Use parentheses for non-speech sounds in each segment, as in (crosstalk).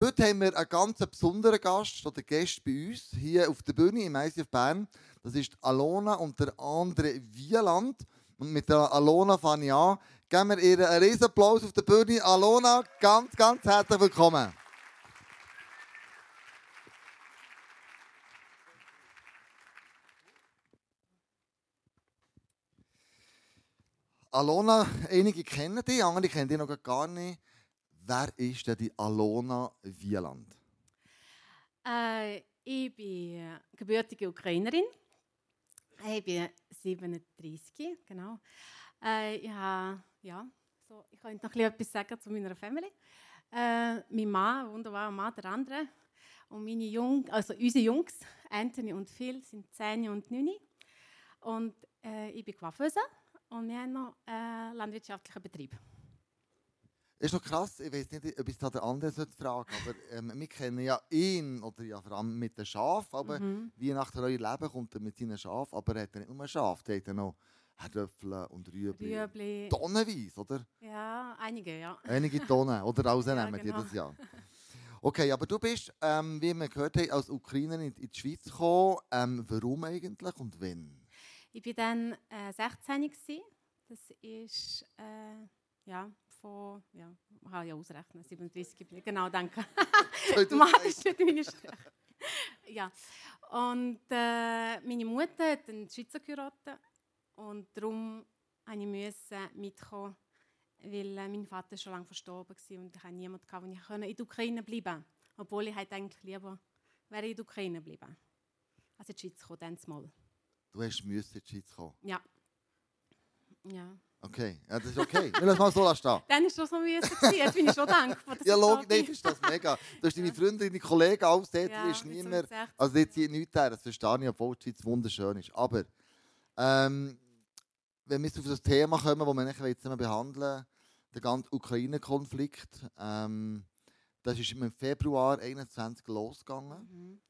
Heute haben wir einen ganz besonderen Gast oder Gast bei uns hier auf der Bühne im ICF Bern. Das ist Alona und der andere Wieland. Und mit der Alona fange ich an. Geben wir ihr einen riesen Applaus auf der Bühne. Alona, ganz, ganz herzlich willkommen. Alona, einige kennen dich, andere kennen dich noch gar nicht. Wer ist denn die Alona Wieland? Äh, ich bin gebürtige Ukrainerin. Ich bin 37, genau. Äh, ich habe, ja, so, ich könnte noch etwas sagen zu meiner Familie. Äh, mein Mann, wunderbarer Mann, der andere. Und meine Jung, also unsere Jungs, Anthony und Phil, sind 10 und 9. Und äh, ich bin Coiffeuse und wir haben noch einen landwirtschaftlichen Betrieb. Das ist noch krass, ich weiß nicht, ob ich es der andere fragen aber ähm, wir kennen ja ihn, oder ja vor allem mit den Schafen, aber Mhm. wie nach euer Leben kommt er mit seinen Schafen, aber er hat ja nicht nur Schafe, er hat ja noch Kartoffeln und Rüebli. Rüebli. Tonnenweise, oder? Ja, einige, ja. Einige Tonnen, oder (laughs) rausnehmen Ja, genau. jedes Jahr. Okay, aber du bist, ähm, wie wir gehört haben, als Ukrainerin in in die Schweiz gekommen. Ähm, warum eigentlich und wann? Ich war dann äh, 16 gsi. Das ist äh, ja von ja, man kann ja ausrechnen 37 geblieben. Genau, danke. (laughs) Mathe ist nicht meine Stärke. (laughs) ja. Und äh, meine Mutter hat einen Schweizer geheiratet und darum musste ich mitkommen, weil äh, mein Vater schon lange verstorben war und ich hatte niemanden, gehabt, wo ich in der Ukraine bleiben konnte. Obwohl ich halt eigentlich lieber wäre in der Ukraine bleiben. Also in die Schweiz kommen, dann mal. Du hast müssen in die Schweiz kommen. Ja. Ja. Okay, ja, das ist okay. Wir lassen mal so stehen. Dann war das so müssen. Jetzt bin ich schon dankbar. Ja, logisch, da nein, ist das mega. Du hast deine Freunde, deine Kollegen, alles dort, Ja, ist so mehr... 16. Also jetzt hier nichts her, das verstehe ich, obwohl die Schweiz wunderschön ist. Aber ähm, wenn wir jetzt auf das Thema kommen, das wir nachher jetzt behandeln, der ganze Ukraine-Konflikt, ähm, das ist im Februar 21 losgegangen. Mhm.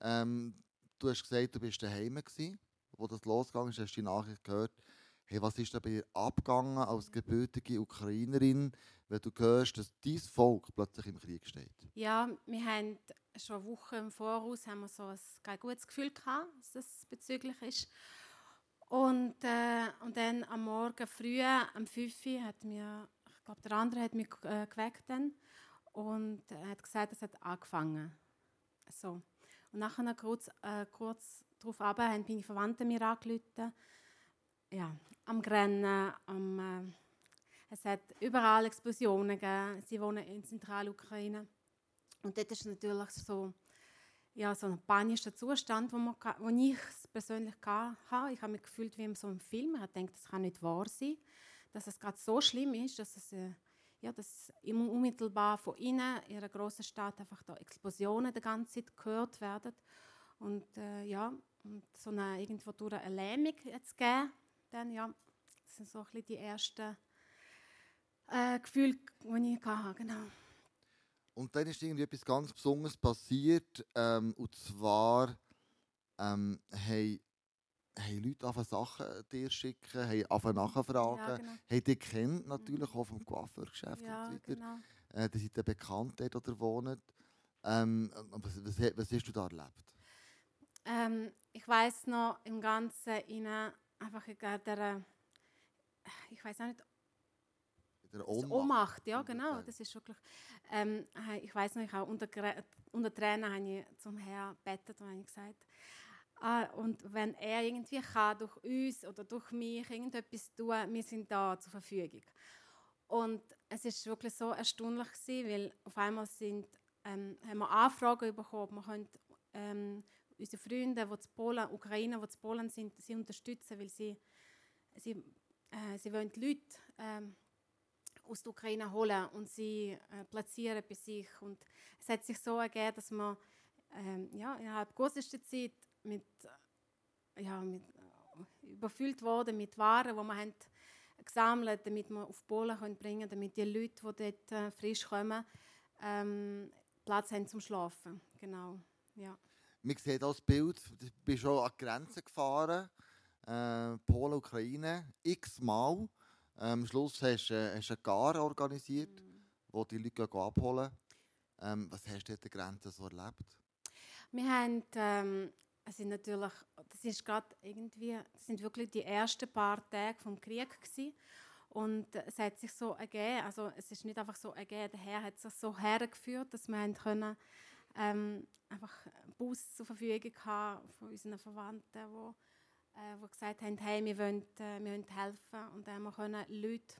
Ähm, du hast gesagt, du bist daheim gewesen, wo das losgegangen ist, hast du die Nachricht gehört. Hey, was ist da bei dir abgegangen als gebürtige Ukrainerin, wenn du hörst, dass dein Volk plötzlich im Krieg steht? Ja, wir haben schon Wochen im Voraus haben wir so ein kein gutes Gefühl gehabt, dass das bezüglich ist. Und, äh, und dann am Morgen früh, am 5 Uhr, hat mir, ich glaube, der andere hat mich äh, geweckt dann und hat gesagt, es hat angefangen. So. Und nachher kurz, äh, kurz darauf haben meine Verwandten mir angerufen. Ja, am Grennen, am... Äh, es hat überall Explosionen gegeben. Sie wohnen in Zentralukraine. Und dort ist natürlich so, ja, so ein panischer Zustand, wo, man, wo ich persönlich hatte. Ich habe mich gefühlt wie in so einem Film. Ich habe gedacht, das kann nicht wahr sein, dass es gerade so schlimm ist, dass es äh, ja, dass unmittelbar von innen, in einer grossen Stadt, einfach da Explosionen die ganze Zeit gehört werden. Und äh, ja, und so eine irgendwo durch eine Lähmung jetzt geben, dann ja, das sind so ein bisschen die ersten äh, Gefühle, die ich hatte, genau. Und dann ist irgendwie etwas ganz Besonderes passiert. Ähm, und zwar ähm, haben, haben Leute angefangen, Sachen dir schicken, haben angefangen nachfragen, Ja, genau. haben dich kennt natürlich auch vom Coiffeurgeschäft Ja, und so weiter. genau. Äh, die sind ja bekannt dort, oder wohnen. Ähm, was, was, was hast du da erlebt? Ähm, ich weiß noch im Ganzen innen einfach in der, ich weiß auch nicht, der Ohnmacht. Ohnmacht, ja genau, das ist wirklich. Ähm, äh, ich weiß noch, ich habe unter, unter Tränen habe ich zum Herrn bettet und habe ich gesagt, ah, und wenn er irgendwie kann durch uns oder durch mich irgendetwas tun, wir sind da zur Verfügung. Und es ist wirklich so erstaunlich gewesen, weil auf einmal sind, ähm, haben wir Anfragen bekommen, wir können ähm, unsere Freunde, die zu Polen, Ukrainer, die zu Polen sind, sie unterstützen, weil sie, sie, äh, sie wollen die Leute ähm, aus der Ukraine holen und sie äh, platzieren bei sich. Und es hat sich so ergeben, dass man ähm, ja, innerhalb kürzester Zeit mit, äh, ja, mit, äh, überfüllt wurde mit Waren, die man haben gesammelt damit wir auf Polen können bringen damit die Leute, die dort äh, frisch kommen, ähm, Platz haben zum Schlafen. Genau, ja. Man sieht hier das Bild, du bist schon an die Grenze gefahren, äh, Polen, Ukraine, x-mal. Ähm, am Schluss hast du äh, hast eine Gar organisiert, wo die Leute abholen. Ähm, was hast du an der Grenze so erlebt? Wir haben, ähm, es sind natürlich, das ist gerade irgendwie, das sind wirklich die ersten paar Tage vom Krieg gewesen. Und es hat sich so ergeben, also es ist nicht einfach so ergeben, der Herr hat sich so hergeführt, dass wir können, ähm, einfach einen Bus zur Verfügung haben von unseren Verwandten, die, äh, die gesagt haben, hey, wir wollen, äh, wir wollen helfen. Und dann haben wir Leute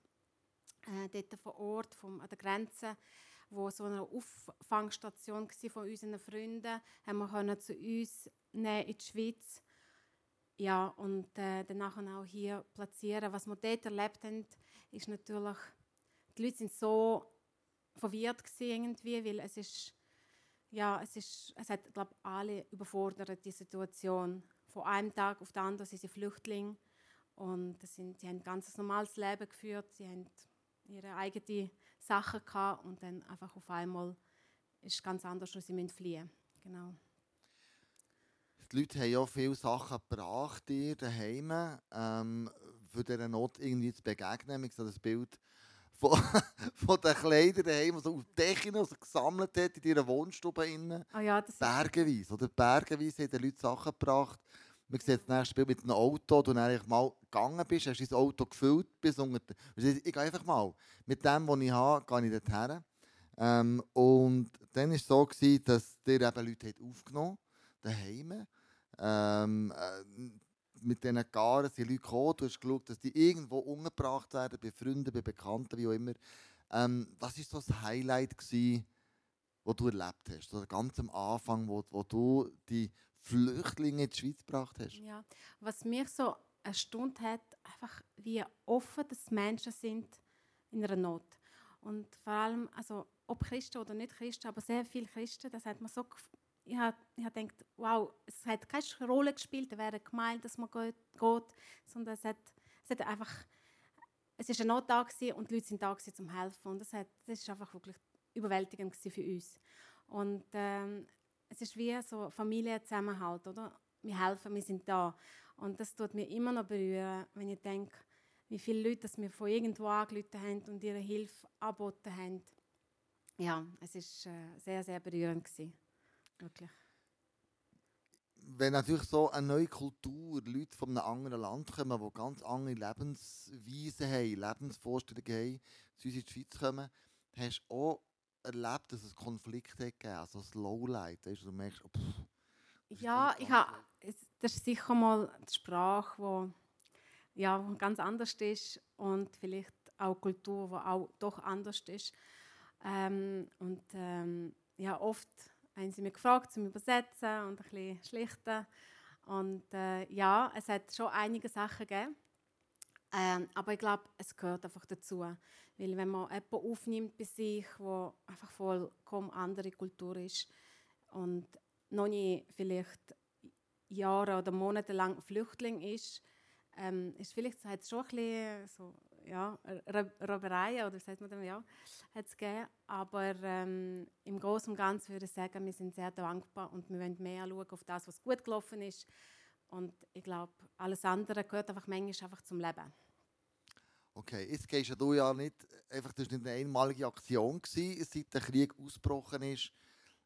äh, dort vor Ort, vom, an der Grenze, wo so eine Auffangstation war von unseren Freunden, haben wir können zu uns nehmen in die Schweiz ja, und äh, danach auch hier platzieren. Was wir dort erlebt haben, ist natürlich, die Leute sind so verwirrt irgendwie, weil es ist, ja, es ist, es hat, glaube alle überfordert, die Situation. Von einem Tag auf den anderen sind sie Flüchtlinge und das sind, sie haben ein ganz normales Leben geführt, sie haben ihre eigenen Sachen gehabt und dann einfach auf einmal ist es ganz anders und sie müssen fliehen. Genau. Die Leute haben ja viele Sachen gebracht dir daheim, ähm, für diese Not irgendwie zu begegnen. Ich das Bild von, von (laughs) den Kleidern daheim, die so auf Decken also gesammelt hat in ihrer Wohnstube. Innen. Oh ja, das Bergeweise, oder? Bergeweise haben die Leute Sachen gebracht. Man sieht das nächste Bild mit einem Auto, du dann mal gegangen bist, hast dein Auto gefüllt bis unter... Ich gehe einfach mal. Mit dem, was ich habe, gehe ich dorthin. Ähm, und dann war es so, gewesen, dass dir eben Leute aufgenommen haben, daheim. Ähm, äh, mit diesen Garen sind Leute gekommen, du hast geschaut, dass die irgendwo umgebracht werden, bei Freunden, bei Bekannten, wie auch immer. Ähm, was war so das Highlight, gewesen, das du erlebt hast? So ganz am Anfang, wo, wo du die Flüchtlinge in die Schweiz gebracht hast? Ja, was mich so erstaunt hat, einfach wie offen das Menschen sind in einer Not. Und vor allem, also ob Christen oder nicht Christen, aber sehr viele Christen, das hat man so ich habe hab gedacht, wow, es hat keine Rolle gespielt, es wäre gemeint, dass man geht, geht sondern es hat, es hat einfach, es ist eine Not da und die Leute sind da gewesen, zum helfen und das, hat, das ist einfach wirklich überwältigend für uns. Und ähm, es ist wie so Familienzusammenhalt, oder? Wir helfen, wir sind da. Und das tut mir immer noch berühren, wenn ich denke, wie viele Leute das mir von irgendwo angerufen haben und ihre Hilfe angeboten haben. Ja, es war äh, sehr, sehr berührend. Gewesen. Wirklich. Wenn natürlich so eine neue Kultur, Leute von einem anderen Land kommen, die ganz andere Lebensweisen haben, Lebensvorstellungen haben, zu uns in die Schweiz kommen, hast du auch erlebt, dass es Konflikte gegeben hat, also das Lowlight, weißt, du merkst, oh, pff, Ja, ich habe, das ist sicher mal die Sprache, die ja, ganz anders ist und vielleicht auch Kultur, die auch doch anders ist. Ähm, und ähm, ja, oft haben sie mich gefragt, zum Übersetzen und ein bisschen schlichten. Und äh, ja, es hat schon einige Sachen gegeben. Ähm, aber ich glaube, es gehört einfach dazu. Weil wenn man jemanden aufnimmt bei sich, wo einfach vollkommen andere Kultur ist und noch nie vielleicht Jahre oder Monate lang Flüchtling ist, ähm, ist vielleicht hat es schon ein bisschen so ja, Robbereien oder sagt man denn, ja, hat es gegeben. Aber ähm, im Großen und Ganzen würde ich sagen, wir sind sehr dankbar und wir wollen mehr schauen auf das, was gut gelaufen ist. Und ich glaube, alles andere gehört einfach manchmal einfach zum Leben. Okay, jetzt gehst du ja nicht, einfach, das war nicht eine einmalige Aktion, gewesen, seit der Krieg ausgebrochen ist.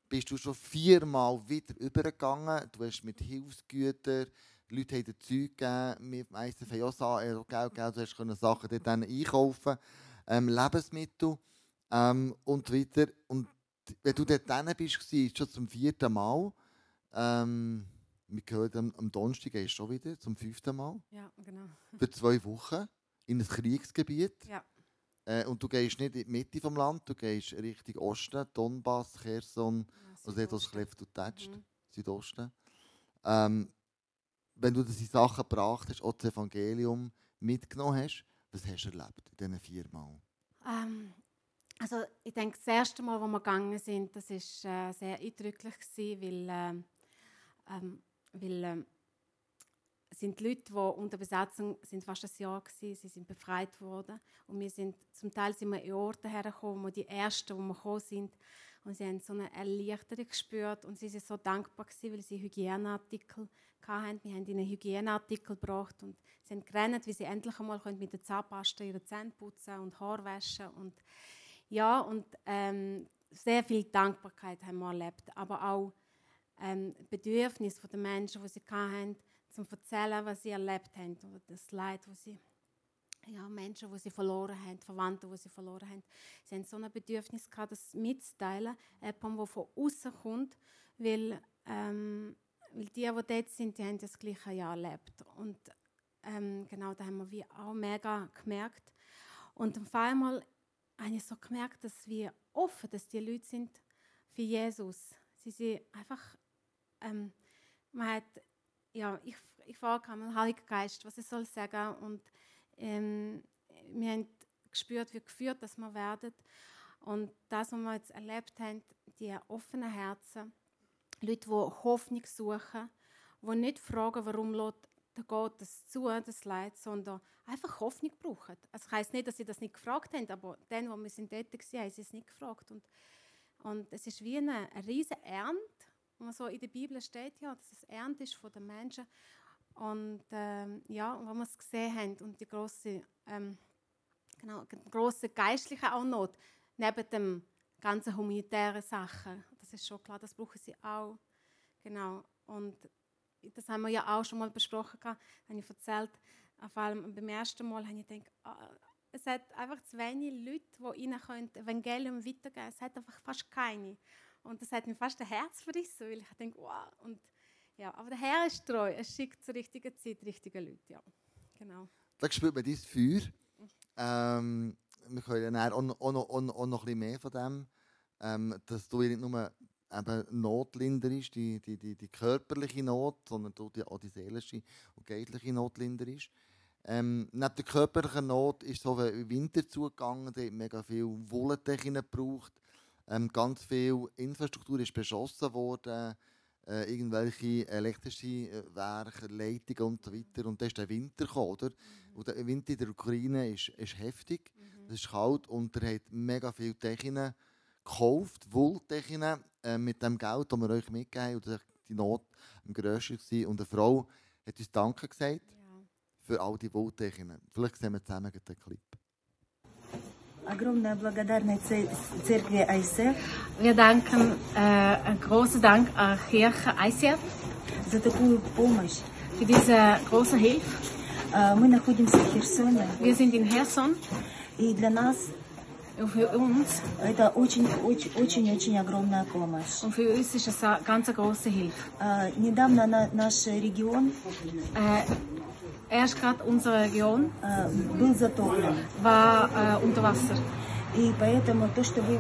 Bist du schon viermal wieder übergegangen. Du hast mit Hilfsgütern Leute haben dir Zeug gegeben. Wir meistens haben auch äh, Geld gegeben. Du hast Sachen dort einkaufen ähm, Lebensmittel ähm, und weiter. Und wenn du dort dann bist, war es schon zum vierten Mal. Ähm, wir gehört am, am Donnerstag gehst schon wieder, zum fünften Mal. Ja, genau. (laughs) Für zwei Wochen in ein Kriegsgebiet. Ja. Äh, und du gehst nicht in die Mitte des Landes, du gehst Richtung Osten, Donbass, Kherson, ja, also dort, wo es Kleft und tätscht, mhm. Südosten. Ähm, wenn du diese Sachen gebracht hast, auch das Evangelium mitgenommen hast, was hast du erlebt in diesen vier Mal? Ähm, also ich denke, das erste Mal, wo wir gegangen sind, das war äh, sehr eindrücklich, weil, äh, ähm, weil äh, sind die Leute, die unter Besatzung sind fast ein Jahr gewesen, sie sind befreit worden und wir sind zum Teil sind wir in Orte hergekommen, wo die ersten, wo wir gekommen sind, und sie haben so eine Erleichterung gespürt und sie sind so dankbar gewesen, weil sie Hygieneartikel hatten. Wir haben ihnen Hygieneartikel gebracht und sie haben gerannt, wie sie endlich einmal mit der Zahnpasta ihre Zähne putzen und Haar waschen und ja, und ähm, sehr viel Dankbarkeit haben wir erlebt, aber auch ähm, Bedürfnis der Menschen, die sie hatten, zum erzählen, was sie erlebt haben, oder das Leid, das sie ja, Menschen, die sie verloren haben, Verwandte, die sie verloren haben. Sie haben so ein Bedürfnis gehabt, das mitzuteilen, jemandem, der von außen kommt, weil, ähm, weil die, die dort sind, die haben das gleiche Jahr erlebt. Und ähm, genau, da haben wir auch mega gemerkt. Und auf einmal habe ich so gemerkt, dass wir offen, dass die Leute sind für Jesus. Sie sind einfach, ähm, man hat, ja, ich, ich frage den Heiligen Geist, was ich soll sagen und ähm, wir haben gespürt, wie geführt dass wir werden. Und das, was wir jetzt erlebt haben, die offenen Herzen, Leute, die Hoffnung suchen, die nicht fragen, warum lässt der Gott das zu, das Leid, sondern einfach Hoffnung brauchen. Also das heisst nicht, dass sie das nicht gefragt haben, aber dann, wo wir sind dort waren, haben sie es nicht gefragt. Und, und es ist wie eine, eine riesige Ernte, was so in der Bibel steht, ja, dass es Ernte ist von den Menschen. Und ähm, ja, wo wir es gesehen haben und die große, ähm, genau, große geistliche auch Not, neben dem ganzen humanitären Sachen, das ist schon klar, das brauchen sie auch. Genau. Und das haben wir ja auch schon mal besprochen, habe ich erzählt, auf allem beim ersten Mal habe ich gedacht, ah, es hat einfach zu wenig Leute, die ihnen können Evangelium weitergeben können. Es hat einfach fast keine. Und das hat mir fast ein Herz verrissen, weil ich denke, wow. Und ja, aber der Herr ist treu. Er schickt zur richtigen Zeit die richtigen Leute. Ja, genau. Da spürt man dein Feuer. Ähm, wir können dann auch, noch, auch, noch, auch noch ein bisschen mehr von dem, ähm, dass du nicht nur eben notlinderst, die, die, die, die körperliche Not, sondern du die, auch die seelische und geistliche Not linderst. Ähm, neben der körperlichen Not ist so wie Winter zugegangen, da hat mega viel Wollentechnik gebraucht. Ähm, ganz viel Infrastruktur ist beschossen worden äh, irgendwelche elektrische äh, Werke, Leitungen und so weiter. Und dann ist der Winter gekommen, oder? Mhm. Und der Winter in der Ukraine ist, ist heftig, mhm. es ist kalt und er hat mega viele Techinen gekauft, Wolltechinen, äh, mit dem Geld, das wir euch mitgegeben haben. Und die Not am grössten war. Und eine Frau hat uns Danke gesagt ja. für all die Wolltechinen. Vielleicht sehen wir zusammen den Clip. Огромная благодарность церкви ICF. Wir danken äh, großen Dank an Kirche ICF за такую помощь. Für diese große Hilfe. Мы находимся в Херсоне. Wir sind in Herson. И для нас für uns это очень, очень, очень, очень огромная помощь. Und für uns ist es eine ganz große Hilfe. Недавно на, наш регион äh, Gerade unsere Region был затоплен. war äh, unter Wasser. И поэтому то, что вы,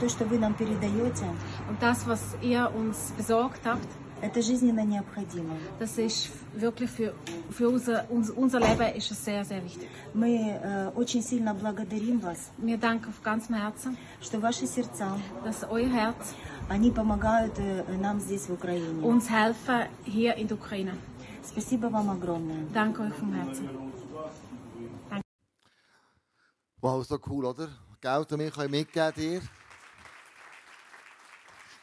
то, что вы нам передаете, und das, was ihr uns besorgt habt, это жизненно необходимо. Das ist wirklich für, für unser, unser Leben ist es sehr, sehr wichtig. Мы äh, очень сильно благодарим вас. Wir danken von ganzem Herzen, что ваши сердца, dass euer Herz, они помогают äh, нам здесь в Украине. Uns helfen hier in der Ukraine. Спасибо вам огромное. Danke euch vom Herzen. Danke. Wow, so cool, oder? Geld und wir können mitgeben dir.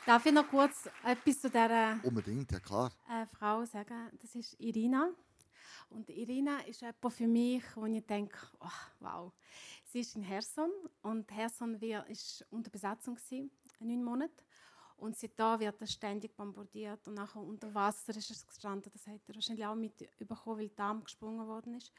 Darf ich noch kurz etwas zu dieser Unbedingt, ja klar. Äh, Frau sagen? Das ist Irina. Und Irina ist jemand für mich, wo ich denke, oh, wow. Sie ist in Herson und Herson war unter Besatzung gewesen, neun Monate. Und seitdem wird er ständig bombardiert und nachher unter Wasser ist es gestanden. Das hat er wahrscheinlich auch mitbekommen, weil der Darm gesprungen worden ist.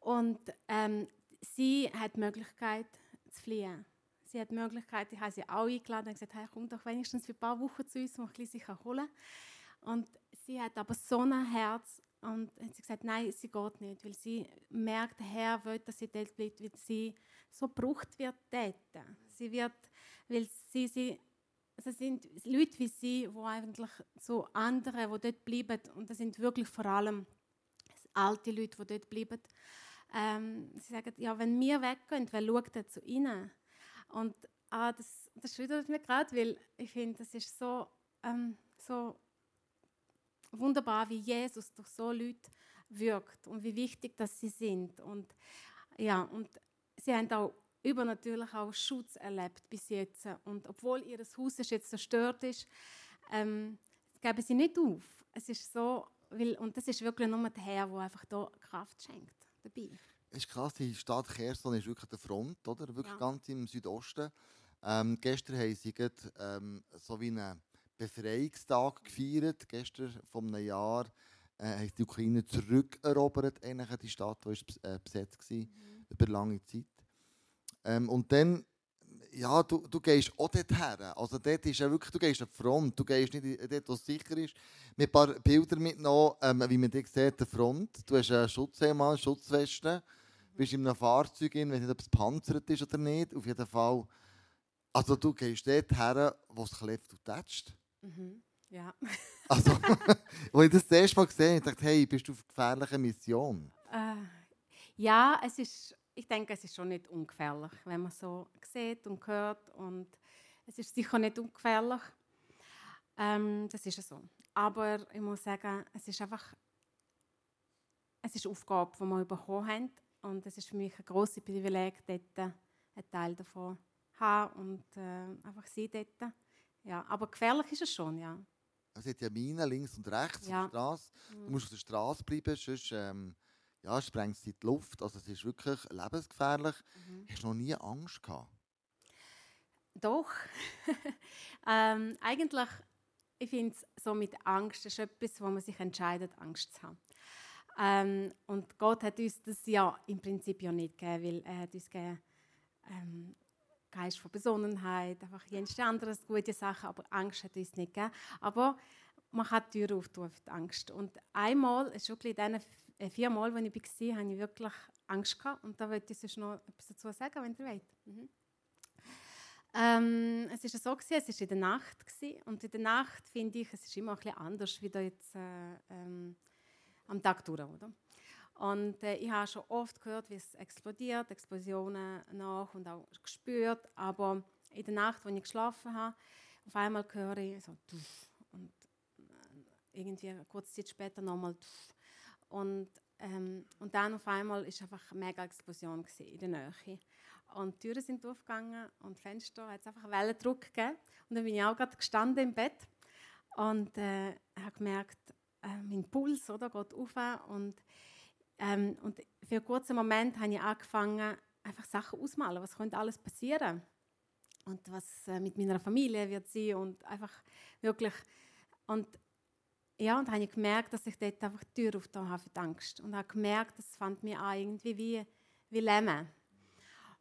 Und ähm, sie hat die Möglichkeit zu fliehen. Sie hat die Möglichkeit, ich habe sie auch eingeladen und gesagt, hey, komm doch wenigstens für ein paar Wochen zu uns, ich sich holen Und sie hat aber so ein Herz und hat sie gesagt, nein, sie geht nicht, weil sie merkt, der Herr will, dass sie dort bleibt, weil sie so gebraucht wird dort. Sie wird, weil sie, sie es sind Leute wie sie, die eigentlich so andere, die dort bleiben, und das sind wirklich vor allem alte Leute, die dort bleiben, ähm, sie sagen, ja, wenn wir weggehen, wer schaut dann zu ihnen? Und ah, das, das schüttelt mich gerade, weil ich finde, das ist so, ähm, so wunderbar, wie Jesus durch so Leute wirkt und wie wichtig dass sie sind. Und, ja, und sie haben auch übernatürlich auch Schutz erlebt bis jetzt. Und obwohl ihr Haus jetzt zerstört ist, ähm, geben sie nicht auf. Es ist so, weil, und das ist wirklich nur der Herr, der einfach da Kraft schenkt dabei. Es ist krass, die Stadt Kherson ist wirklich der Front, oder? Wirklich ja. ganz im Südosten. Ähm, gestern haben sie gerade, ähm, so wie einen Befreiungstag gefeiert. Gestern vor einem Jahr äh, hat die Ukraine zurückerobert, die Stadt, die ist, äh, besetzt war, über lange Zeit. Ähm, und dann, ja, du, du gehst auch dort her. Also dort ist ja wirklich, du gehst an die Front, du gehst nicht dort, wo es sicher ist. Mit ein paar Bildern mitgenommen, ähm, wie man dich sieht, der Front. Du hast einen Schutzhelm, an, Schutzweste, bist in einem Fahrzeug, in, wenn nicht, ob es panzert ist oder nicht. Auf jeden Fall, also du gehst dort her, wo es klebt und tätscht. Mhm. Ja. (laughs) Also, (laughs) als ich das das erste Mal gesehen habe, dachte ich, hey, bist du auf gefährlicher Mission? Äh, ja, es ist, ich denke, es ist schon nicht ungefährlich, wenn man so sieht und hört. Und es ist sicher nicht ungefährlich. Ähm, das ist so. Aber ich muss sagen, es ist einfach es ist eine Aufgabe, die wir bekommen haben. Und es ist für mich ein grosses Privileg, dort einen Teil davon zu haben und äh, einfach sein dort. Ja, aber gefährlich ist es schon, ja. Es hat ja Minen links und rechts Ja. auf der Straße. Du musst auf der Straße bleiben, sonst ähm, ja, sprengt es in die Luft. Also es ist wirklich lebensgefährlich. Hast du noch nie Angst gehabt? Doch. (laughs) ähm, eigentlich, ich finde es so mit Angst, ist etwas, wo man sich entscheidet, Angst zu haben. Ähm, und Gott hat uns das ja im Prinzip ja nicht gegeben, weil er hat uns gegeben, ähm, Geist von Besonnenheit, einfach jenste anderes gute Sachen, aber Angst hat uns nicht gegeben. Aber man kann die Tür auftun für die Angst. Und einmal, es ist wirklich in diesen äh, vier Mal, als ich war, hatte ich wirklich Angst gehabt. Und da wollte ich sonst noch etwas dazu sagen, wenn ihr wollt. Mhm. Ähm, es war so, gewesen, es war in der Nacht. Gewesen, und in der Nacht finde ich, es ist immer ein bisschen anders wie da jetzt äh, ähm, am Tag durch. Oder? Und äh, ich habe schon oft gehört, wie es explodiert, Explosionen nach und auch gespürt. Aber in der Nacht, als ich geschlafen habe, auf einmal höre ich so und äh, irgendwie kurze Zeit später nochmal. Und ähm, und dann auf einmal ist einfach eine mega Explosion in der Nähe. Und die Türen sind aufgegangen und Fenster hat es einfach einen Wellendruck gegeben. Und dann bin ich auch gerade gestanden im Bett und äh, habe gemerkt, äh, mein Puls oder, geht auf. Und, ähm, und für einen kurzen Moment habe ich angefangen, einfach Sachen auszumalen. Was könnte alles passieren? Und was äh, mit meiner Familie wird sein und einfach wirklich. Und ja, und habe ich gemerkt, dass ich dort einfach die Tür aufgetan habe für die Angst. Und habe gemerkt, das fand mir an irgendwie wie, wie Lähmen.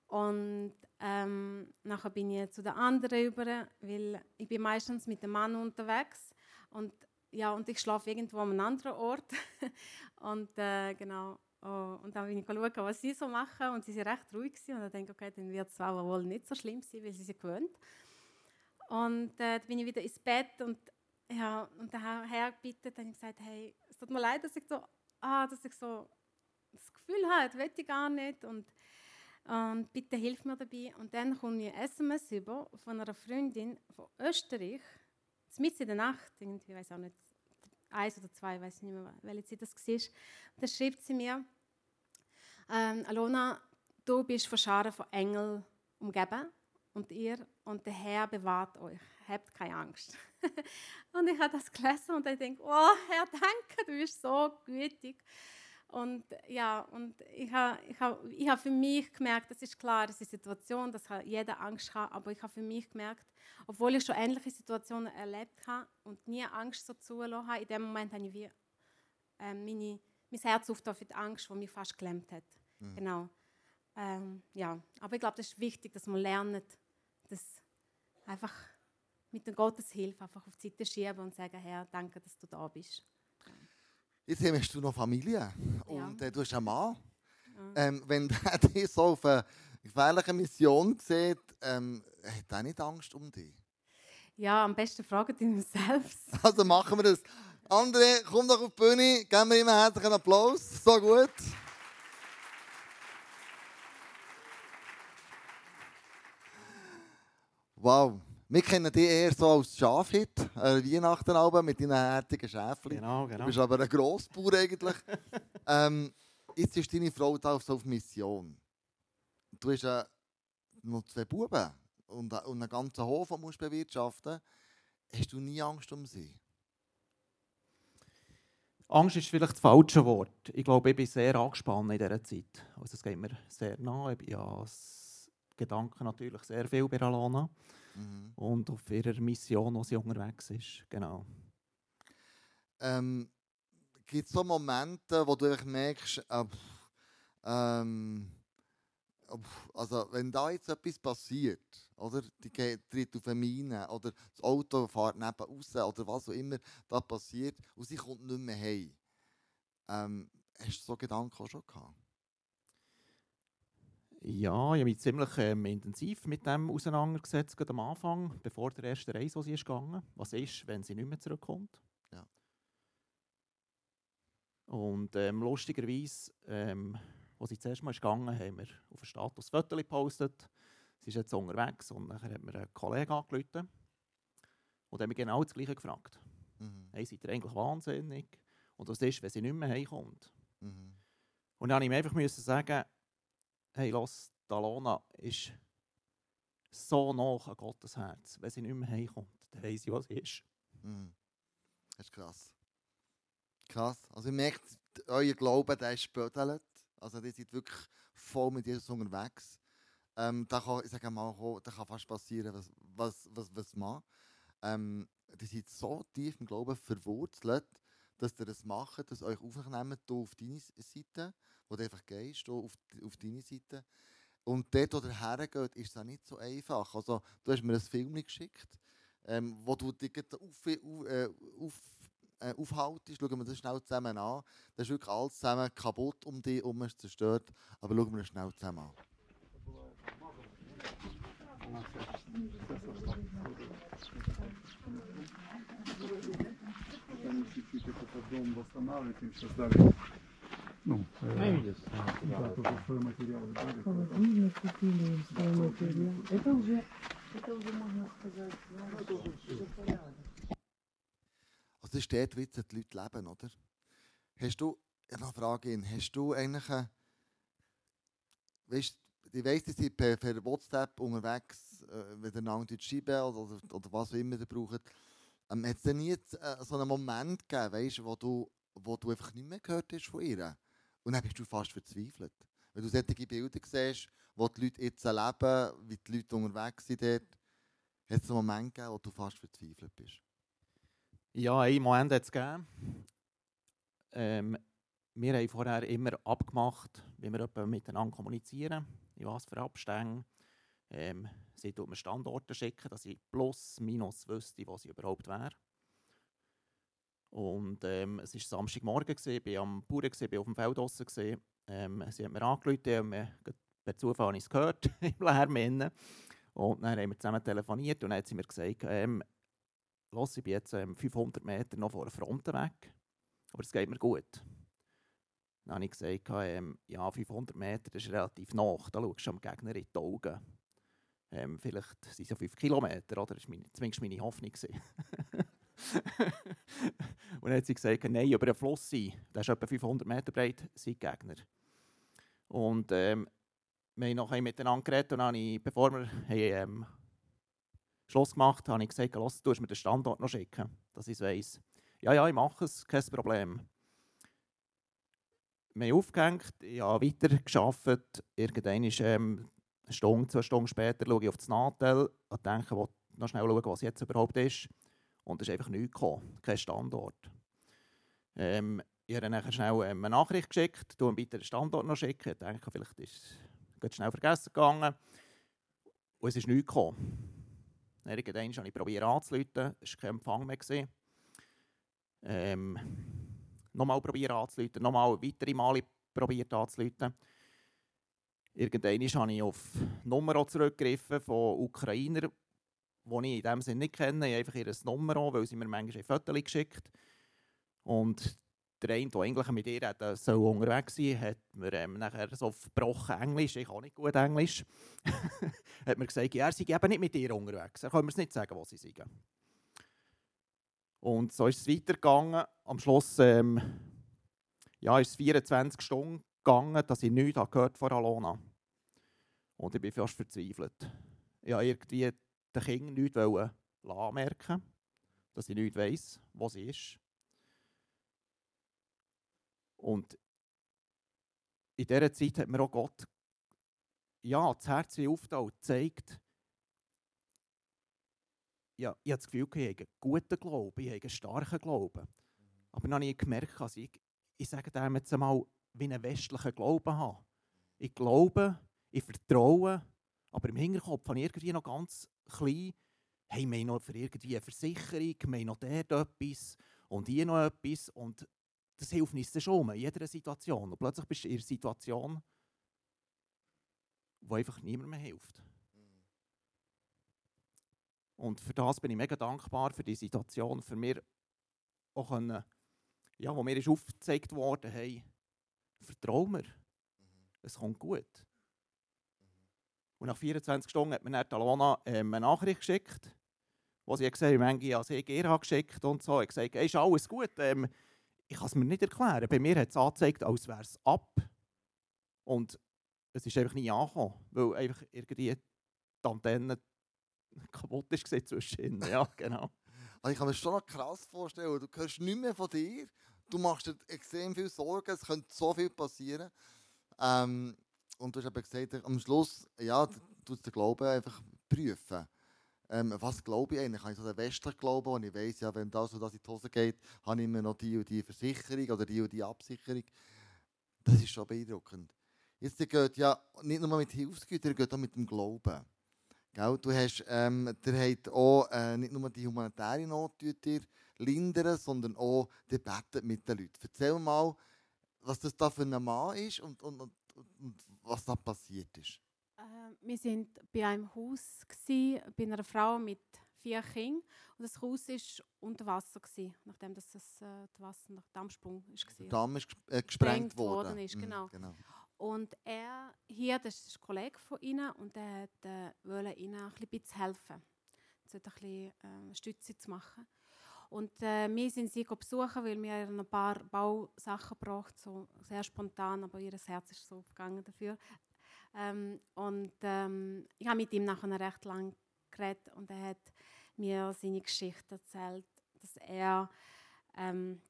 Und ähm, nachher bin ich zu der anderen über, weil ich bin meistens mit dem Mann unterwegs und ja und ich schlafe irgendwo an einem anderen Ort (laughs) und äh, genau oh, und dann bin ich schauen, was sie so machen und sie sind recht ruhig gewesen. und dann denke ich, okay, dann wird es auch wohl nicht so schlimm sein, weil sie sich gewöhnt. Und äh, dann bin ich wieder ins Bett und ja und der Herr gebeten, dann ich gesagt, hey, es tut mir leid, dass ich so, ah, dass ich so das Gefühl habe, das will ich gar nicht und und bitte hilf mir dabei. Und dann komme ich SMS über von einer Freundin von Österreich, mitten in der Nacht, irgendwie, weiß auch nicht, eins oder zwei, weiß nicht mehr, welche Zeit das war. Und dann schreibt sie mir, ähm, Alona, du bist von Scharen von Engeln umgeben und ihr und der Herr bewahrt euch. Habt keine Angst. (laughs) und ich habe das gelesen und ich denke, oh Herr, danke, du bist so gütig. Und ja, und ich habe ich hab, ich hab für mich gemerkt, das ist klar, das ist eine Situation, dass jeder Angst hat, aber ich habe für mich gemerkt, obwohl ich schon ähnliche Situationen erlebt habe und nie Angst so zulassen habe, in dem Moment habe ich wie, äh, meine, mein Herz für die Angst, die mich fast gelähmt hat. Mhm. Genau. Ähm, ja, aber ich glaube, das ist wichtig, dass man lernt, das einfach mit der Gotteshilfe einfach auf die Seite schieben und sagen, Herr, danke, dass du da bist. Jetzt hast du noch Familie Ja. und äh, du hast einen Mann. Ja. Ähm, wenn (laughs) der dich so auf eine gefährliche Mission sieht, ähm, hat er nicht Angst um dich? Ja, am besten fragen Sie ihn selbst. (laughs) Also machen wir das. André, komm doch auf die Bühne, geben wir ihm einen herzlichen Applaus. So gut. Wow. Wir kennen dich eher so als Schafhit, äh, Weihnachten aber mit deinen herzigen Schäfchen. Genau, Du genau. bist aber ein Grossbauer eigentlich. (laughs) ähm, jetzt ist deine Frau da so auf Mission. Du hast äh, noch zwei Buben und, äh, und einen ganzen Hof, den du bewirtschaften musst. Hast du nie Angst um sie? Angst ist vielleicht das falsche Wort. Ich glaube, ich bin sehr angespannt in dieser Zeit. Also es geht mir sehr nah. Ich bin ja Gedanken natürlich sehr viel bei Alona Mhm. und auf ihrer Mission, wo sie unterwegs ist. Genau. Ähm, Gibt es so Momente, wo du merkst, äh, ähm, äh, pff, also wenn da jetzt etwas passiert, oder die geht, tritt auf eine Mine oder das Auto fährt neben raus oder was auch immer da passiert und sie kommt nicht mehr heim. Ähm, hast du so Gedanken auch schon gehabt? Ja, ich habe mich ziemlich ähm, intensiv mit dem auseinandergesetzt, gerade am Anfang, bevor der erste Reise, wo sie ist gegangen. Was ist, wenn sie nicht mehr zurückkommt? Ja. Und ähm, lustigerweise, ähm, als sie zuerst mal ist gegangen haben wir auf den Status Foto gepostet. Sie ist jetzt unterwegs und dann hat mir ein Kollege angerufen und hat mich genau das Gleiche gefragt. Mhm. Hey, seid ihr eigentlich wahnsinnig? Und was ist, wenn sie nicht mehr heimkommt? Mhm. Und dann musste ich mir einfach sagen, hey, los, Alona ist so nah an Gottes Herz. Wenn sie nicht mehr heimkommt, dann weiss ich, was sie ist. Mhm. Das ist krass. Krass. Also, ihr merkt, euer Glaube der ist gebödelt. Also, ihr seid wirklich voll mit Jesus unterwegs. Ähm, da kann, ich sage mal, da kann fast passieren, was, was, was, was man. Ähm, ihr seid so tief im Glauben verwurzelt, dass ihr das macht, dass ihr euch aufnehmt auf deine Seite, wo du einfach gehst, hier auf, auf deine Seite. Und dort, wo ihr hergeht, ist es auch nicht so einfach. Also, du hast mir ein Film geschickt, ähm, wo du dich gerade auf, auf, äh, auf, äh, aufhaltest. Schauen wir das schnell zusammen an. Das ist wirklich alles zusammen kaputt um dich herum, ist zerstört. Aber schauen wir das schnell zusammen an. Они чуть-чуть этот дом восстанавливают, им сейчас дали. Ну, э, да, тоже свои материалы дали. Холодильник купили, свой материал. Это уже, это уже можно сказать, ну, это уже всё порядок. Also das ist dort, wie jetzt die Leute leben, oder? Hast du, ich habe noch eine Frage, Ihnen, hast du eigentlich, eine, weißt, ich weiss, Sie sind per, per WhatsApp unterwegs, äh, wenn ihr einander schreiben oder, oder, oder was auch immer ihr braucht. Ähm, hat es denn nie jetzt, äh, so einen Moment gegeben, weißt, wo, du, wo du einfach nicht mehr gehört hast von ihr? Und dann bist du fast verzweifelt. Wenn du solche Bilder siehst, wo die Leute jetzt leben, wie die Leute unterwegs sind dort, hat es einen Moment gegeben, wo du fast verzweifelt bist? Ja, einen Moment hat es gegeben. Ähm, wir haben vorher immer abgemacht, wie wir miteinander kommunizieren, in was für Abstände. Ähm, sie tut mir Standorte schicken, dass ich plus, minus wüsste, wo sie überhaupt wäre. Und ähm, es war Samstagmorgen, ich war am Bauern, gewesen, bin auf dem Feld draussen. Ähm, sie hat mir angerufen, und wir, per Zufall habe ich es gehört, (laughs) im Lärm. innen. Und dann haben wir zusammen telefoniert und dann hat sie mir gesagt, ähm, Los, ich bin jetzt ähm, 500 Meter noch vor der Front weg, aber es geht mir gut. Dann habe ich gesagt, ähm, ja, 500 Meter das ist relativ nach, da schaust du am Gegner in die Augen. Ähm, vielleicht sind es ja 5 Kilometer, oder? Das war meine, zumindest meine Hoffnung. (laughs) (laughs) und dann hat sie gesagt, nein, über einen Fluss sein, der ist etwa 500 Meter breit, sind Gegner. Und ähm, wir haben nachher miteinander geredet und habe ich, bevor wir haben, ähm, Schluss gemacht habe, habe ich gesagt, los, du mir den Standort noch schicken, dass ich es weiss. Ja, ja, ich mache es, kein Problem. Wir haben aufgehängt, ich habe weiter gearbeitet. Irgendwann ist ähm, eine Stunde, zwei Stunden später schaue ich auf das Nadel und denke, ich noch schnell schauen, was jetzt überhaupt ist. Und es ist einfach nichts gekommen, kein Standort. Ähm, ich habe dann schnell ähm, eine Nachricht geschickt, du bitte den Standort noch schicken. Ich denke, vielleicht ist es schnell vergessen gegangen. Und es ist nichts gekommen. Irgendwann habe ich probiert anzurufen, es war kein Empfang mehr. Ähm, nochmal probiert anzurufen, nochmal weitere Male probiert anzurufen. Irgendwann habe ich auf Nummer zurückgegriffen von Ukrainer, die ich in dem Sinne nicht kenne. Ich habe einfach ihr Nummer an, weil sie mir manchmal ein Foto geschickt Und der eine, der eigentlich mit ihr hat, soll unterwegs sein hat mir ähm, nachher so verbrochen Englisch, ich kann nicht gut Englisch, (laughs) hat mir gesagt, ja, er sei eben nicht mit ihr unterwegs. Er kann mir nicht sagen, wo sie sind. Und so ist es weitergegangen. Am Schluss ähm, ja, ist es 24 Stunden gegangen, dass ich nichts gehört von Alona. Und ich bin fast verzweifelt. Wollte irgendwie den Kindern nichts anmerken, dass ich nicht weiss, wo sie ist. Und in dieser Zeit hat mir auch Gott ja, das Herz wie auftaut, zeigt, ja, ich habe das Gefühl, ich habe einen guten Glauben, ich habe einen starken Glauben. Aber noch nie gemerkt, dass ich, ich sage dem jetzt einmal, wie einen westlichen Glauben habe. Ich glaube, ich vertraue, aber im Hinterkopf habe ich irgendwie noch ganz klein, hey, wir haben noch für irgendwie eine Versicherung, wir haben noch dort etwas und hier noch etwas und das hilft uns schon in jeder Situation. Und plötzlich bist du in einer Situation, wo einfach niemand mehr hilft. Und für das bin ich mega dankbar, für die Situation, für mir auch können, ja, wo mir ist aufgezeigt worden, hey, vertrau mir, es kommt gut. Und nach 24 Stunden hat mir dann Alona ähm, eine Nachricht geschickt, wo sie gesagt hat, manche an sie Gerhard geschickt und so. Ich gesagt, hey, ist alles gut. Ähm, ich kann es mir nicht erklären. Bei mir hat es angezeigt, als wäre es ab. Und es ist einfach nie angekommen, weil einfach irgendwie die Antenne (laughs) kaputt ist zwischen. Ja, genau. (laughs) Also ich kann mir schon noch krass vorstellen, du hörst nicht mehr von dir, du machst dir extrem viel Sorgen, es könnte so viel passieren. Ähm, und du hast eben gesagt, am Schluss, ja, du den Glauben einfach prüfen. Ähm, was glaube ich eigentlich? Habe ich so den westlichen Glauben, wo ich weiss, ja, wenn das und das in die Hose geht, habe ich immer noch die und die Versicherung oder die und die Absicherung. Das ist schon beeindruckend. Jetzt geht ja nicht nur mit Hilfsgütern, geht auch mit dem Glauben. Gell? Du hast, ähm, der hat auch äh, nicht nur die humanitäre Not dir lindern, sondern auch die Betten mit den Leuten. Erzähl mal, was das da für ein Mann ist und, und, und, und was da passiert ist. Äh, wir waren bei einem Haus, gewesen, bei einer Frau mit vier Kindern. Und das Haus war unter Wasser, gewesen, nachdem das, das äh, Wasser nach Dammsprung war. Der Damm ist äh, gesprengt worden. worden ist, Mhm, genau. genau. Und er hier, das ist ein Kollege von ihnen, und er wollte äh, wollte ihnen ein bisschen helfen. So ein bisschen äh, Stütze zu machen. Und äh, wir sind sie besuchen, weil wir ihr ein paar Bausachen braucht, so sehr spontan, aber ihr Herz ist so gegangen dafür. Ähm, und ähm, ich habe mit ihm nachher recht lang geredet und er hat mir seine Geschichte erzählt, dass er ähm,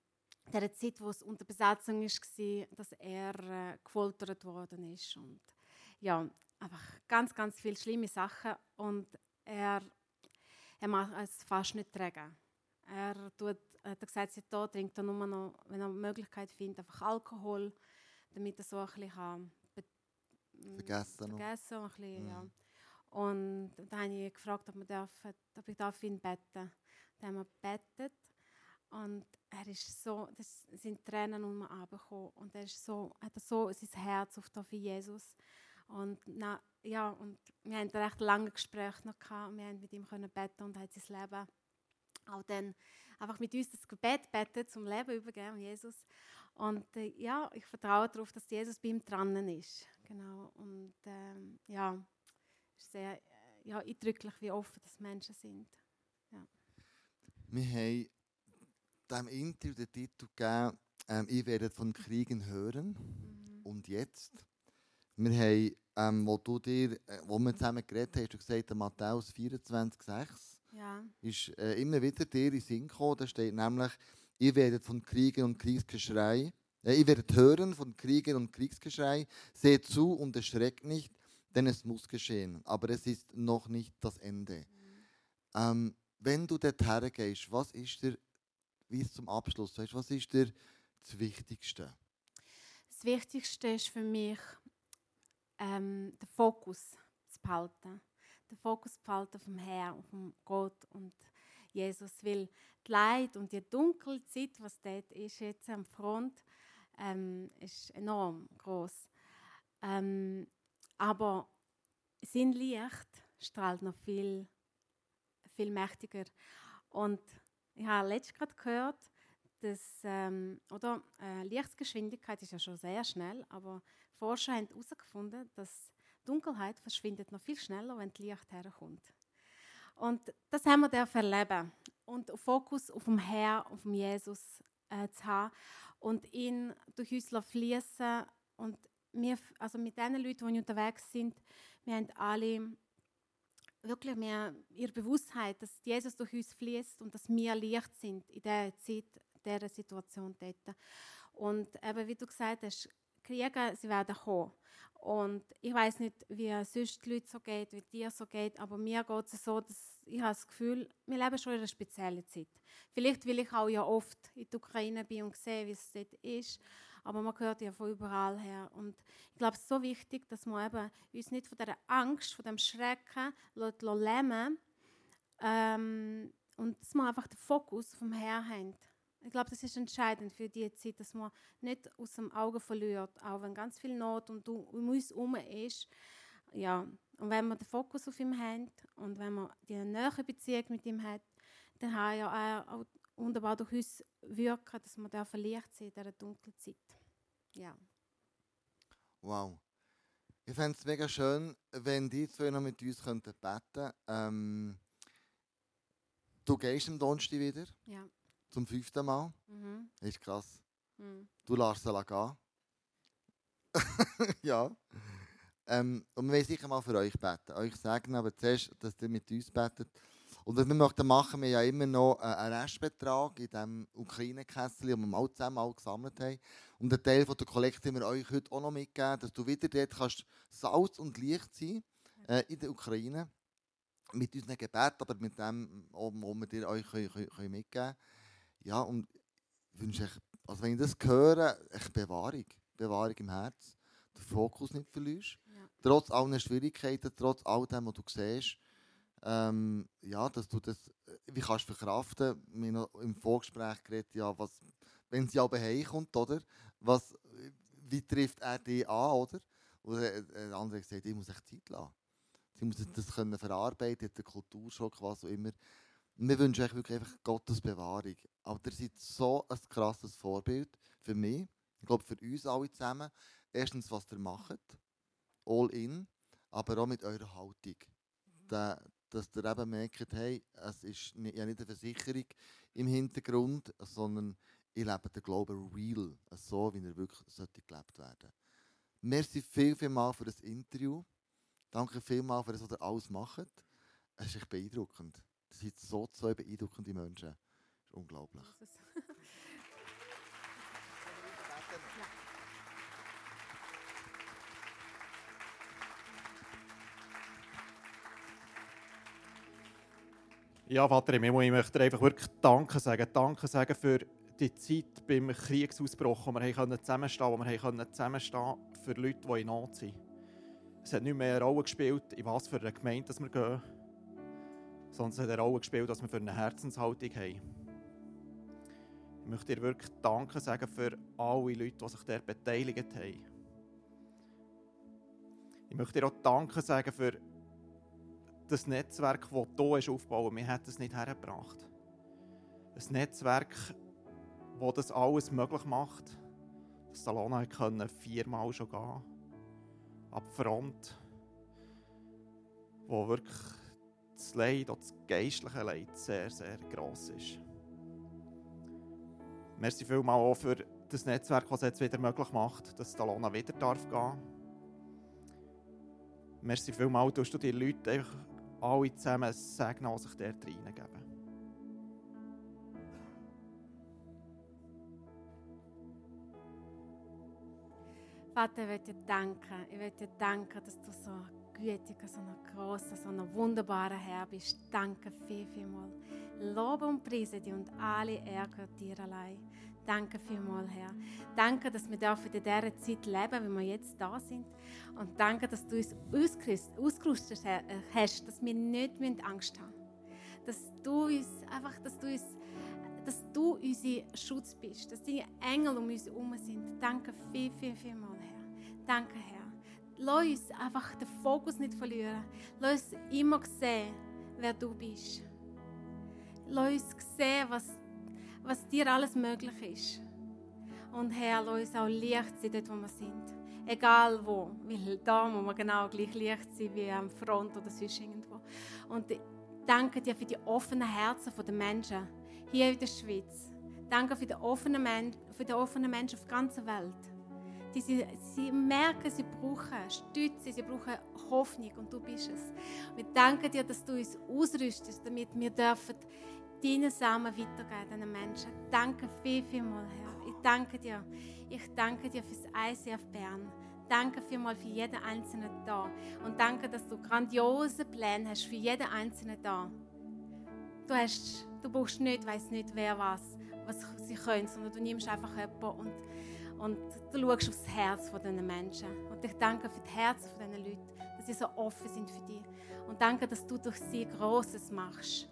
der Zeit, wo es unter Besatzung war, dass er äh, gefoltert worden ist und ja, einfach ganz, ganz viele schlimme Sachen und er, er macht es fast nicht tragen. Er tut, hat gesagt, seitdem trinkt er nur noch, wenn er die Möglichkeit findet, einfach Alkohol, damit er so ein bisschen kann, be- Vergessen vergessen ein bisschen, Mhm. ja. Und dann habe ich gefragt, ob, wir dürfen, ob ich darf ihn betten Dann haben wir gebettet und er ist so, das sind Tränen um ihn runtergekommen und er ist so, hat er so sein Herz auf für Jesus. Und, na, ja, und wir haben ein recht lange Gespräch noch gehabt. Wir haben mit ihm können beten und er hat sein Leben auch dann einfach mit uns das Gebet beten, zum Leben übergeben, Jesus. Und äh, ja, ich vertraue darauf, dass Jesus bei ihm dran ist. Genau. Und ähm, ja, es ist sehr äh, ja, eindrücklich, wie offen das Menschen sind. Wir haben diesem Interview den Titel gegeben, ähm, «Ich werde von Kriegen hören». Mhm. Und jetzt? Wir haben, ähm, wo, du dir, äh, wo wir zusammen geredet haben, hast du gesagt, Matthäus 24,6 Ja. ist äh, immer wieder dir in Sinn gekommen. Da steht nämlich, ihr werdet von Kriegen und Kriegsgeschrei, äh, ihr werdet hören von Kriegen und Kriegsgeschrei, seht zu und erschreckt nicht, denn es muss geschehen. Aber es ist noch nicht das Ende. Ähm, wenn du dort hergehst, was ist dir, wie es zum Abschluss, weißt, was ist dir das Wichtigste? Das Wichtigste ist für mich, ähm, den Fokus zu behalten. Den Fokus behalten vom Herrn, und vom Gott und Jesus. Weil die Leid und die dunkle Zeit, was dort ist, jetzt am Front, ähm, ist enorm groß. Ähm, aber sein Licht strahlt noch viel, viel mächtiger. Und ich habe letztens gerade gehört, dass, ähm, oder, äh, Lichtgeschwindigkeit ist ja schon sehr schnell, aber Forscher haben herausgefunden, dass Dunkelheit verschwindet noch viel schneller, wenn das Licht herkommt. Und das haben wir dürfen erleben. Und Fokus auf dem Herr, auf dem Jesus äh, zu haben und ihn durch uns fließen und wir, also mit den Leuten, die unterwegs sind, wir haben alle wirklich mehr ihre Bewusstheit, dass Jesus durch uns fließt und dass wir Licht sind in dieser Zeit, in dieser Situation dort. Und eben, wie du gesagt hast, Kriege, sie werden kommen. Und ich weiß nicht, wie es sonst die Leute so geht, wie dir so geht, aber mir geht es so, dass ich habe das Gefühl, wir leben schon in einer speziellen Zeit. Vielleicht, weil ich auch ja oft in der Ukraine bin und sehe, wie es dort ist, aber man hört ja von überall her. Und ich glaube, es ist so wichtig, dass wir eben uns nicht von dieser Angst, von dem Schrecken lähmen ähm, und dass wir einfach den Fokus vom Herrn haben. Ich glaube, das ist entscheidend für diese Zeit, dass man nicht aus dem Auge verliert, auch wenn ganz viel Not und um uns herum ist. Ja, und wenn man den Fokus auf ihm hat und wenn man die nähere Beziehung mit ihm hat, dann kann ja auch wunderbar durch uns wirken, dass man da Licht sehen in dieser dunklen Zeit. Ja. Wow. Ich fände es mega schön, wenn die zwei noch mit uns könnten beten ähm, Du gehst am Donnerstag wieder. Ja. Zum fünften Mal. Mhm. Das ist krass. Mhm. Du lässt sie gehen. (laughs) ja. Ähm, und wir wollen sicher mal für euch beten. Euch sagen aber zuerst, dass ihr mit uns betet. Und was wir möchten machen, wir ja immer noch einen Restbetrag in diesem Ukraine-Kessel, den wir mal zusammen all gesammelt haben. Und einen Teil von der Kollekte haben wir euch heute auch noch mitgegeben, dass du wieder dort kannst Salz und Licht sein äh, in der Ukraine. Mit unseren Gebeten, aber mit dem, was wir dir euch können, können, können mitgeben können. Ja, und ich wünsche euch, also wenn ich das höre, echt Bewahrung. Bewahrung im Herz. Den Fokus nicht verlierst. Ja. Trotz aller Schwierigkeiten, trotz all dem, was du siehst. Ähm, ja, dass du das, äh, wie kannst du verkraften? Wir haben noch im Vorgespräch geredet, ja, was, wenn sie aber heimkommt, oder? Was, wie trifft er dich an, oder? Und der andere gesagt, ich muss echt Zeit lassen. Sie muss das können verarbeiten, den Kulturschock, was auch immer. Wir wünschen euch wirklich einfach Gottes Bewahrung. Aber ihr seid so ein krasses Vorbild für mich, ich glaube für uns alle zusammen. Erstens, was ihr macht, all in, aber auch mit eurer Haltung. Der, dass ihr eben merkt, hey, es ist nicht, ja nicht eine Versicherung im Hintergrund, sondern ich lebe den Glauben real, so wie er wirklich sollte gelebt werden. Merci viel, viel mal für das Interview. Danke vielmals für das, was ihr alles macht. Es ist echt beeindruckend. Das sind so zwei beeindruckende Menschen. Das ist unglaublich. (laughs) Ja, Vater im Himmel, ich möchte einfach wirklich Danke sagen. Danke sagen für die Zeit beim Kriegsausbruch, wo wir zusammenstehen konnten, wo wir zusammenstehen für Leute, die in Not sind. Es hat nicht mehr eine Rolle gespielt, in was für eine Gemeinde wir gehen, es hat eine Rolle gespielt, dass wir für eine Herzenshaltung haben. Ich möchte dir wirklich Danke sagen für alle Leute, die sich dort beteiligt haben. Ich möchte dir auch Danke sagen für das Netzwerk, das du hast aufbauen wir hätten es nicht hergebracht. Ein Netzwerk, das das alles möglich macht, dass Salona können viermal schon gehen ab Front, wo wirklich das Leid, das geistliche Leid sehr, sehr gross ist. Merci vielmals auch für das Netzwerk, das es jetzt wieder möglich macht, dass Salona wieder darf gehen Merci vielmals, dass du die Leute einfach alle zusammen sagen, was sich dort reingeben. Vater, ich möchte dir danken. Ich möchte dir danken, dass du so gütiger, so ein grosser, so ein wunderbarer Herr bist. Danke viel, viel mal. Lobe und preise dich und alle Ehre dir allein. Danke vielmals, Herr. Danke, dass wir dürfen in dieser Zeit leben, wie wir jetzt da sind. Und danke, dass du uns ausgerüstet hast, dass wir nicht Angst haben müssen. Dass du uns einfach, dass du uns dass du unser Schutz bist, dass deine Engel um uns herum sind. Danke viel, viel, viel mal, Herr. Danke, Herr. Lass uns einfach den Fokus nicht verlieren. Lass uns immer sehen, wer du bist. Lass uns sehen, was was dir alles möglich ist. Und Herr, lass uns auch Licht sein, dort wo wir sind. Egal wo. Weil da muss man genau gleich Licht sein wie am Front oder sonst irgendwo. Und danke dir für die offenen Herzen der Menschen hier in der Schweiz. Danke für die offenen, Men für die offenen Menschen auf der ganzen Welt. Die sie, sie merken, sie brauchen Stütze, sie brauchen Hoffnung und du bist es. Wir danken dir, dass du uns ausrüstest, damit wir dürfen deinen Samen weitergeben, diesen Menschen. Danke viel, viel mal, Herr. Ich danke dir. Ich danke dir fürs ICF Bern. Danke vielmals für jeden Einzelnen da. Und danke, dass du grandiose Pläne hast für jeden Einzelnen da. Du, hast, du brauchst nicht, weiß nicht wer was, was sie können, sondern du nimmst einfach jemanden und, und du schaust aufs Herz von diesen Menschen. Und ich danke für die Herzen von diesen Leuten, dass sie so offen sind für dich. Und danke, dass du durch sie Großes machst.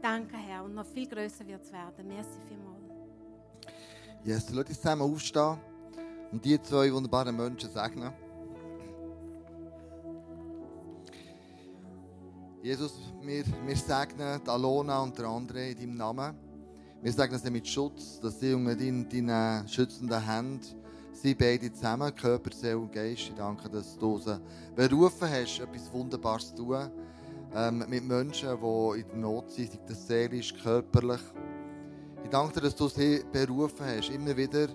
Danke, Herr. Und noch viel größer wird es werden. Merci vielmals. Yes, lass uns zusammen aufstehen und die zwei wunderbaren Menschen segnen. Jesus, wir, wir segnen die Alona und der andere in deinem Namen. Wir segnen sie mit Schutz, dass sie unter deinen, deinen schützenden Händen sie beide zusammen, Körper, Seele und Geist. Ich danke, dass du sie berufen hast, etwas Wunderbares zu tun. Ähm, mit Menschen, die in der Not sind, sei das seelisch, körperlich. Ich danke dir, dass du sie berufen hast, immer wieder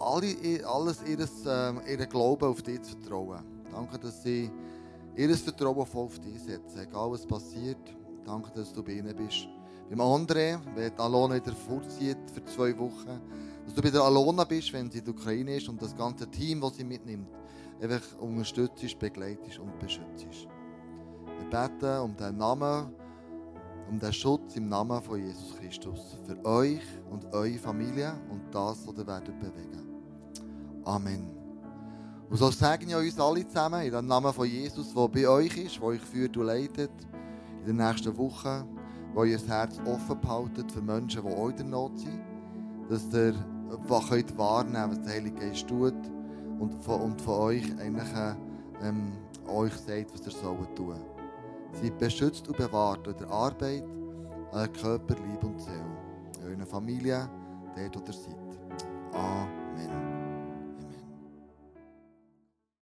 alle, alles ihres, ähm, ihren Glauben auf dich zu vertrauen. Danke, dass sie ihr Vertrauen voll auf dich setzen, egal was passiert. Danke, dass du bei ihnen bist. Beim anderen, wenn die Alona wieder vorzieht für zwei Wochen, dass du bei der Alona bist, wenn sie in der Ukraine ist und das ganze Team, das sie mitnimmt, einfach unterstützt, begleitest und beschützt. Wir beten um den Namen, um den Schutz im Namen von Jesus Christus für euch und eure Familie und das, was ihr werdet bewegen. Amen. Und so sagen ja uns alle zusammen in dem Namen von Jesus, der bei euch ist, der euch führt und leitet, in den nächsten Wochen, wo ihr Herz offen behaltet für Menschen, die auch in der Not sind, dass ihr könnt wahrnehmen was der Heilige Geist tut und von, und von euch eigentlich ähm, euch sagt, was ihr sollt tun. Seid beschützt und bewahrt in der Arbeit, an Körper, Liebe und Seele. In eurer Familie, dort, wo ihr seid. Amen.